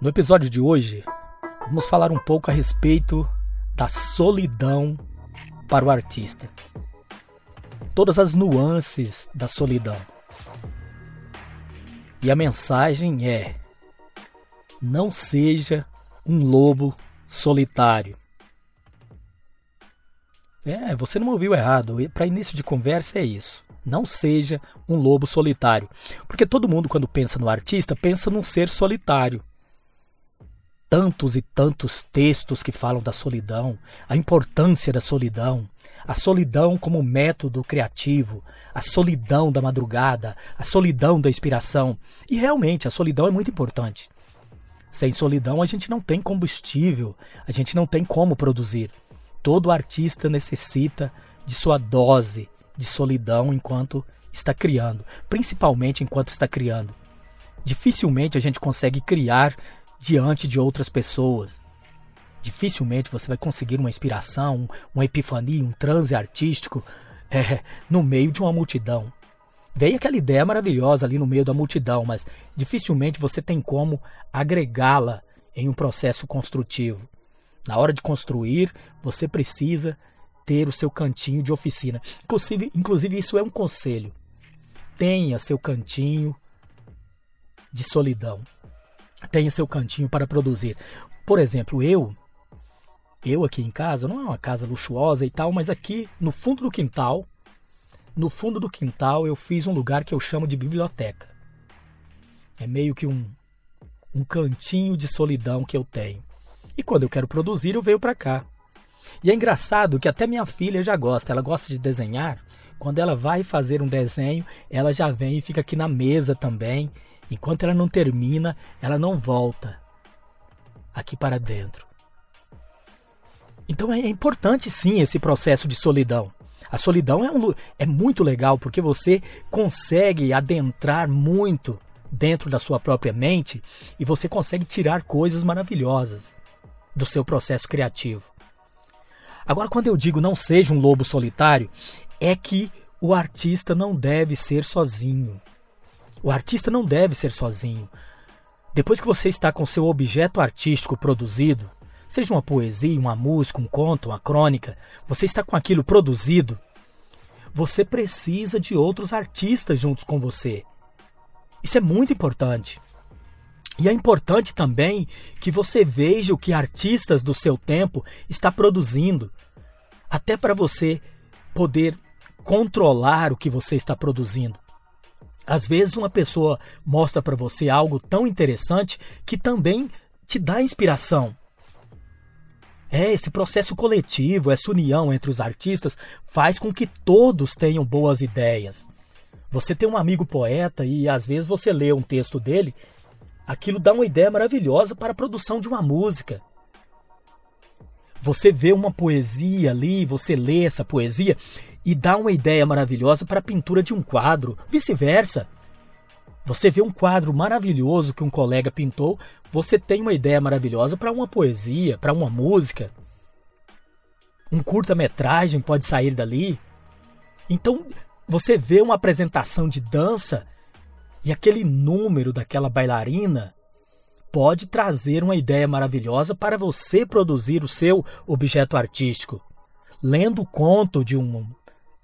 No episódio de hoje, vamos falar um pouco a respeito da solidão para o artista. Todas as nuances da solidão. E a mensagem é: não seja um lobo solitário. É, você não ouviu errado. Para início de conversa é isso. Não seja um lobo solitário. Porque todo mundo, quando pensa no artista, pensa num ser solitário tantos e tantos textos que falam da solidão, a importância da solidão, a solidão como método criativo, a solidão da madrugada, a solidão da inspiração. E realmente a solidão é muito importante. Sem solidão a gente não tem combustível, a gente não tem como produzir. Todo artista necessita de sua dose de solidão enquanto está criando, principalmente enquanto está criando. Dificilmente a gente consegue criar diante de outras pessoas. Dificilmente você vai conseguir uma inspiração, uma epifania, um transe artístico é, no meio de uma multidão. Vem aquela ideia maravilhosa ali no meio da multidão, mas dificilmente você tem como agregá-la em um processo construtivo. Na hora de construir, você precisa ter o seu cantinho de oficina. Inclusive, inclusive isso é um conselho. Tenha seu cantinho de solidão tenha seu cantinho para produzir. Por exemplo, eu, eu aqui em casa, não é uma casa luxuosa e tal, mas aqui no fundo do quintal, no fundo do quintal eu fiz um lugar que eu chamo de biblioteca. É meio que um, um cantinho de solidão que eu tenho. E quando eu quero produzir, eu venho para cá. E é engraçado que até minha filha já gosta, ela gosta de desenhar. Quando ela vai fazer um desenho, ela já vem e fica aqui na mesa também Enquanto ela não termina, ela não volta aqui para dentro. Então é importante sim esse processo de solidão. A solidão é, um, é muito legal porque você consegue adentrar muito dentro da sua própria mente e você consegue tirar coisas maravilhosas do seu processo criativo. Agora, quando eu digo não seja um lobo solitário, é que o artista não deve ser sozinho. O artista não deve ser sozinho. Depois que você está com seu objeto artístico produzido, seja uma poesia, uma música, um conto, uma crônica, você está com aquilo produzido, você precisa de outros artistas junto com você. Isso é muito importante. E é importante também que você veja o que artistas do seu tempo está produzindo, até para você poder controlar o que você está produzindo. Às vezes uma pessoa mostra para você algo tão interessante que também te dá inspiração. É, esse processo coletivo, essa união entre os artistas faz com que todos tenham boas ideias. Você tem um amigo poeta e às vezes você lê um texto dele, aquilo dá uma ideia maravilhosa para a produção de uma música. Você vê uma poesia ali, você lê essa poesia e dá uma ideia maravilhosa para a pintura de um quadro, vice-versa. Você vê um quadro maravilhoso que um colega pintou, você tem uma ideia maravilhosa para uma poesia, para uma música. Um curta-metragem pode sair dali. Então, você vê uma apresentação de dança e aquele número daquela bailarina pode trazer uma ideia maravilhosa para você produzir o seu objeto artístico. Lendo o conto de um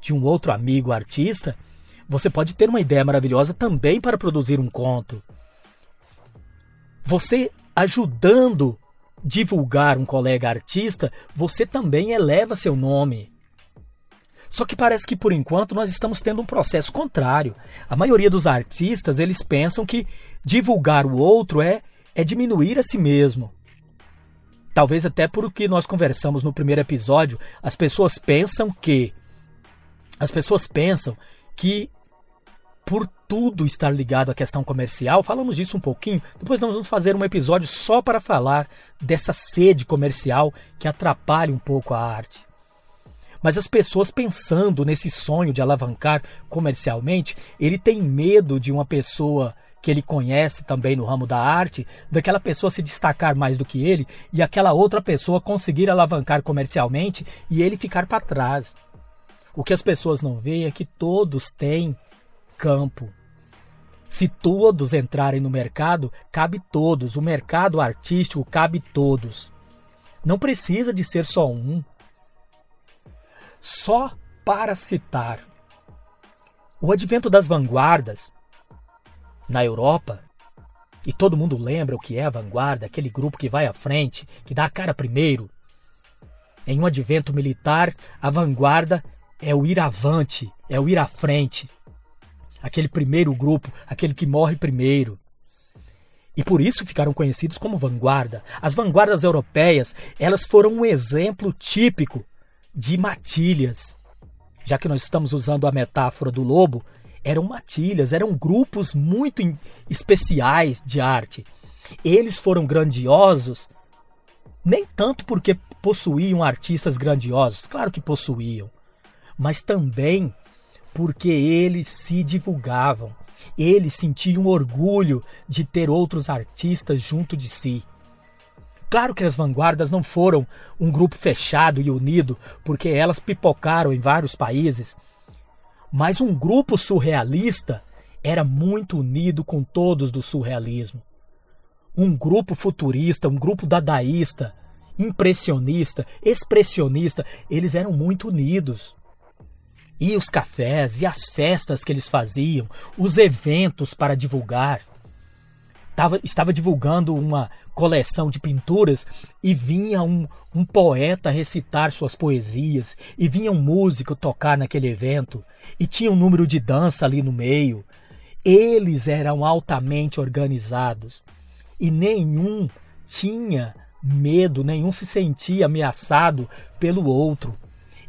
de um outro amigo artista, você pode ter uma ideia maravilhosa também para produzir um conto. Você ajudando divulgar um colega artista, você também eleva seu nome. Só que parece que por enquanto nós estamos tendo um processo contrário. A maioria dos artistas, eles pensam que divulgar o outro é é diminuir a si mesmo. Talvez até por o que nós conversamos no primeiro episódio, as pessoas pensam que as pessoas pensam que por tudo estar ligado à questão comercial, falamos disso um pouquinho, depois nós vamos fazer um episódio só para falar dessa sede comercial que atrapalha um pouco a arte. Mas as pessoas pensando nesse sonho de alavancar comercialmente, ele tem medo de uma pessoa que ele conhece também no ramo da arte, daquela pessoa se destacar mais do que ele e aquela outra pessoa conseguir alavancar comercialmente e ele ficar para trás. O que as pessoas não veem é que todos têm campo. Se todos entrarem no mercado, cabe todos. O mercado artístico cabe todos. Não precisa de ser só um. Só para citar o advento das vanguardas na Europa, e todo mundo lembra o que é a vanguarda, aquele grupo que vai à frente, que dá a cara primeiro. Em um advento militar, a vanguarda é o ir avante, é o ir à frente. Aquele primeiro grupo, aquele que morre primeiro. E por isso ficaram conhecidos como vanguarda. As vanguardas europeias, elas foram um exemplo típico de matilhas. Já que nós estamos usando a metáfora do lobo, eram matilhas, eram grupos muito especiais de arte. Eles foram grandiosos, nem tanto porque possuíam artistas grandiosos, claro que possuíam, mas também porque eles se divulgavam. Eles sentiam orgulho de ter outros artistas junto de si. Claro que as vanguardas não foram um grupo fechado e unido, porque elas pipocaram em vários países mas um grupo surrealista era muito unido com todos do surrealismo. Um grupo futurista, um grupo dadaísta, impressionista, expressionista, eles eram muito unidos. E os cafés e as festas que eles faziam, os eventos para divulgar tava, estava divulgando uma coleção de pinturas e vinha um, um poeta recitar suas poesias, e vinha um músico tocar naquele evento, e tinha um número de dança ali no meio. Eles eram altamente organizados e nenhum tinha medo, nenhum se sentia ameaçado pelo outro.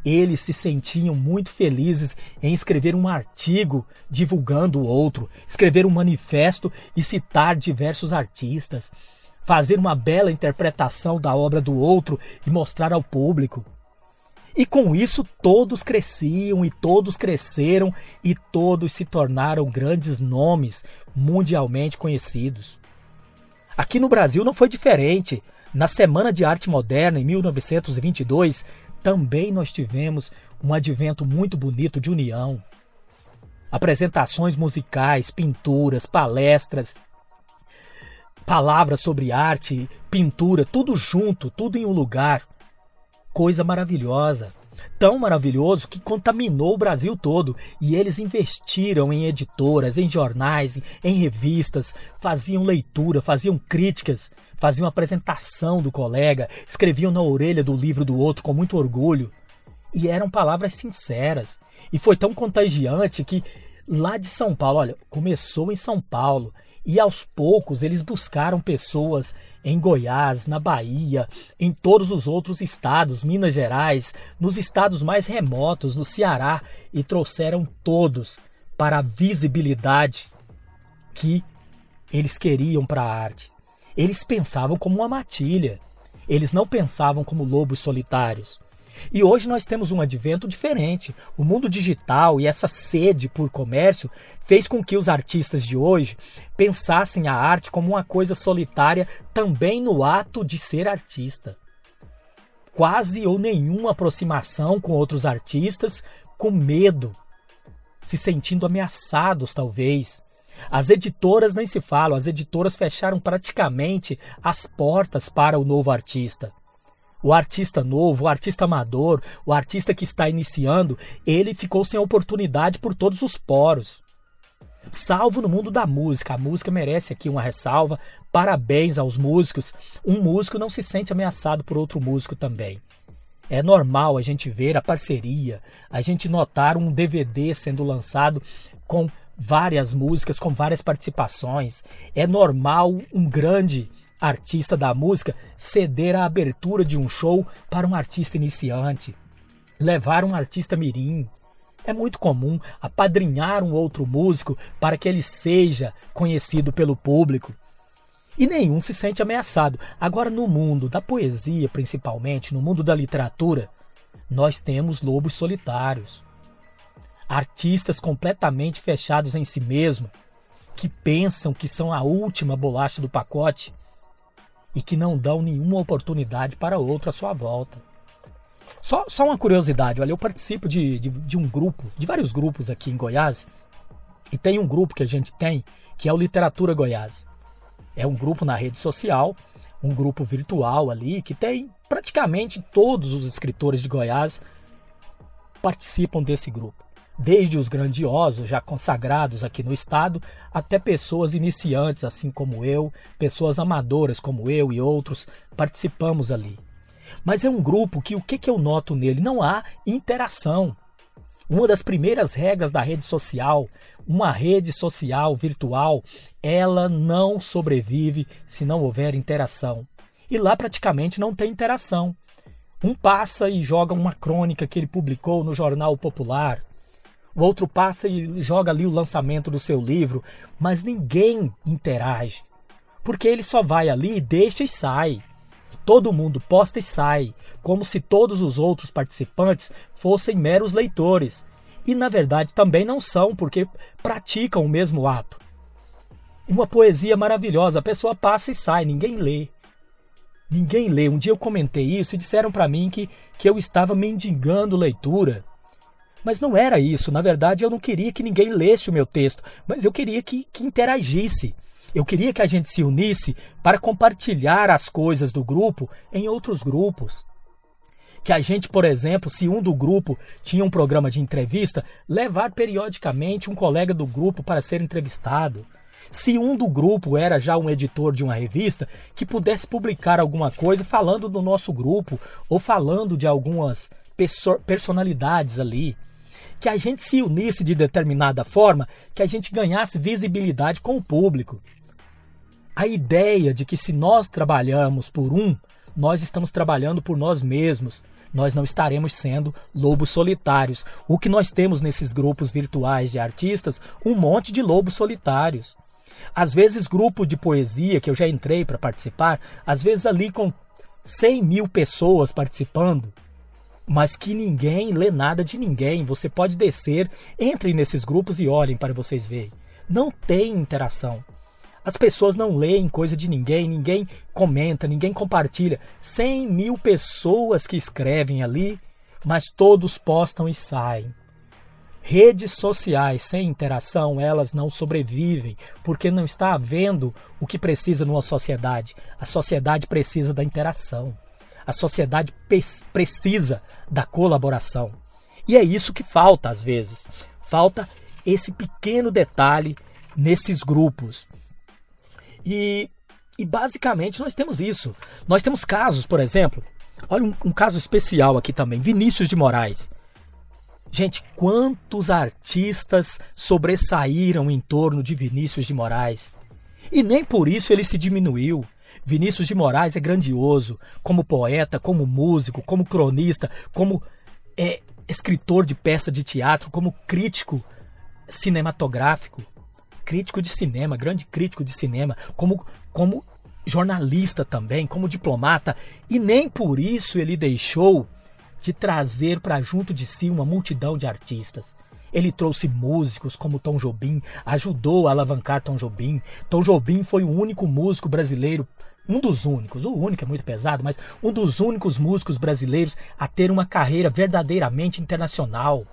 Eles se sentiam muito felizes em escrever um artigo divulgando o outro, escrever um manifesto e citar diversos artistas, fazer uma bela interpretação da obra do outro e mostrar ao público. E com isso todos cresciam e todos cresceram e todos se tornaram grandes nomes mundialmente conhecidos. Aqui no Brasil não foi diferente. Na Semana de Arte Moderna, em 1922, também nós tivemos um advento muito bonito de união. Apresentações musicais, pinturas, palestras, palavras sobre arte, pintura, tudo junto, tudo em um lugar. Coisa maravilhosa. Tão maravilhoso que contaminou o Brasil todo. E eles investiram em editoras, em jornais, em revistas, faziam leitura, faziam críticas, faziam apresentação do colega, escreviam na orelha do livro do outro com muito orgulho. E eram palavras sinceras. E foi tão contagiante que lá de São Paulo, olha, começou em São Paulo. E aos poucos eles buscaram pessoas em Goiás, na Bahia, em todos os outros estados, Minas Gerais, nos estados mais remotos, no Ceará, e trouxeram todos para a visibilidade que eles queriam para a arte. Eles pensavam como uma matilha. Eles não pensavam como lobos solitários. E hoje nós temos um advento diferente. O mundo digital e essa sede por comércio fez com que os artistas de hoje pensassem a arte como uma coisa solitária também no ato de ser artista. Quase ou nenhuma aproximação com outros artistas, com medo, se sentindo ameaçados talvez. As editoras nem se falam, as editoras fecharam praticamente as portas para o novo artista. O artista novo, o artista amador, o artista que está iniciando, ele ficou sem oportunidade por todos os poros. Salvo no mundo da música. A música merece aqui uma ressalva. Parabéns aos músicos. Um músico não se sente ameaçado por outro músico também. É normal a gente ver a parceria, a gente notar um DVD sendo lançado com várias músicas, com várias participações. É normal um grande artista da música ceder a abertura de um show para um artista iniciante, levar um artista mirim. É muito comum apadrinhar um outro músico para que ele seja conhecido pelo público. E nenhum se sente ameaçado. Agora, no mundo da poesia, principalmente, no mundo da literatura, nós temos lobos solitários. Artistas completamente fechados em si mesmo, que pensam que são a última bolacha do pacote e que não dão nenhuma oportunidade para outro à sua volta. Só, só uma curiosidade, olha, eu participo de, de, de um grupo, de vários grupos aqui em Goiás, E tem um grupo que a gente tem que é o Literatura Goiás. É um grupo na rede social, um grupo virtual ali que tem praticamente todos os escritores de Goiás participam desse grupo. Desde os grandiosos, já consagrados aqui no estado, até pessoas iniciantes, assim como eu, pessoas amadoras como eu e outros, participamos ali. Mas é um grupo que o que, que eu noto nele? Não há interação. Uma das primeiras regras da rede social, uma rede social virtual, ela não sobrevive se não houver interação. E lá praticamente não tem interação. Um passa e joga uma crônica que ele publicou no Jornal Popular. O outro passa e joga ali o lançamento do seu livro, mas ninguém interage. Porque ele só vai ali, deixa e sai. Todo mundo posta e sai, como se todos os outros participantes fossem meros leitores. E na verdade também não são, porque praticam o mesmo ato. Uma poesia maravilhosa, a pessoa passa e sai, ninguém lê. Ninguém lê. Um dia eu comentei isso e disseram para mim que, que eu estava mendigando leitura. Mas não era isso. Na verdade, eu não queria que ninguém lesse o meu texto, mas eu queria que, que interagisse. Eu queria que a gente se unisse para compartilhar as coisas do grupo em outros grupos. Que a gente, por exemplo, se um do grupo tinha um programa de entrevista, levar periodicamente um colega do grupo para ser entrevistado. Se um do grupo era já um editor de uma revista, que pudesse publicar alguma coisa falando do nosso grupo ou falando de algumas personalidades ali que a gente se unisse de determinada forma, que a gente ganhasse visibilidade com o público a ideia de que se nós trabalhamos por um, nós estamos trabalhando por nós mesmos. Nós não estaremos sendo lobos solitários. O que nós temos nesses grupos virtuais de artistas, um monte de lobos solitários. Às vezes, grupo de poesia, que eu já entrei para participar, às vezes ali com 100 mil pessoas participando, mas que ninguém lê nada de ninguém. Você pode descer, entre nesses grupos e olhem para vocês verem. Não tem interação. As pessoas não leem coisa de ninguém, ninguém comenta, ninguém compartilha. 100 mil pessoas que escrevem ali, mas todos postam e saem. Redes sociais sem interação, elas não sobrevivem, porque não está havendo o que precisa numa sociedade. A sociedade precisa da interação. A sociedade precisa da colaboração. E é isso que falta às vezes. Falta esse pequeno detalhe nesses grupos. E, e basicamente nós temos isso. Nós temos casos, por exemplo, olha um, um caso especial aqui também: Vinícius de Moraes. Gente, quantos artistas sobressaíram em torno de Vinícius de Moraes? E nem por isso ele se diminuiu. Vinícius de Moraes é grandioso, como poeta, como músico, como cronista, como é, escritor de peça de teatro, como crítico cinematográfico crítico de cinema, grande crítico de cinema, como, como jornalista também, como diplomata, e nem por isso ele deixou de trazer para junto de si uma multidão de artistas. Ele trouxe músicos como Tom Jobim, ajudou a alavancar Tom Jobim. Tom Jobim foi o único músico brasileiro, um dos únicos, o único é muito pesado, mas um dos únicos músicos brasileiros a ter uma carreira verdadeiramente internacional.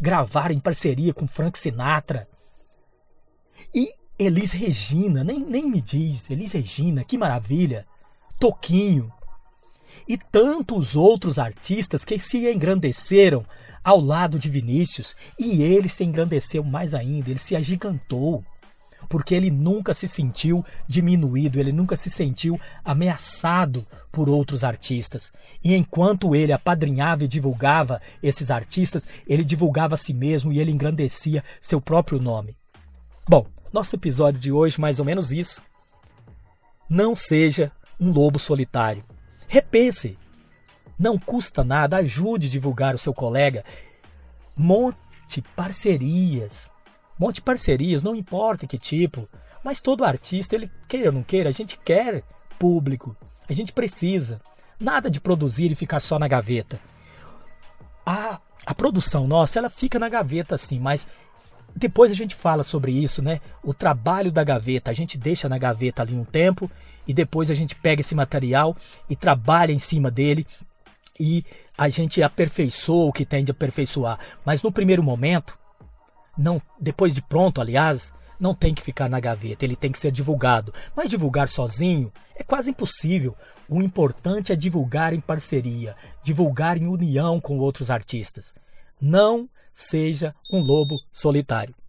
Gravar em parceria com Frank Sinatra. E Elis Regina, nem, nem me diz, Elis Regina, que maravilha. Toquinho. E tantos outros artistas que se engrandeceram ao lado de Vinícius. E ele se engrandeceu mais ainda, ele se agigantou. Porque ele nunca se sentiu diminuído, ele nunca se sentiu ameaçado por outros artistas. E enquanto ele apadrinhava e divulgava esses artistas, ele divulgava a si mesmo e ele engrandecia seu próprio nome. Bom, nosso episódio de hoje mais ou menos isso. Não seja um lobo solitário. Repense. Não custa nada, ajude a divulgar o seu colega. Monte parcerias. Monte parcerias, não importa que tipo. Mas todo artista, ele queira ou não queira, a gente quer público. A gente precisa. Nada de produzir e ficar só na gaveta. A, a produção nossa, ela fica na gaveta assim, mas depois a gente fala sobre isso, né? O trabalho da gaveta. A gente deixa na gaveta ali um tempo e depois a gente pega esse material e trabalha em cima dele e a gente aperfeiçoa o que tem de aperfeiçoar. Mas no primeiro momento, não depois de pronto, aliás, não tem que ficar na gaveta, ele tem que ser divulgado. Mas divulgar sozinho é quase impossível. O importante é divulgar em parceria, divulgar em união com outros artistas. Não seja um lobo solitário.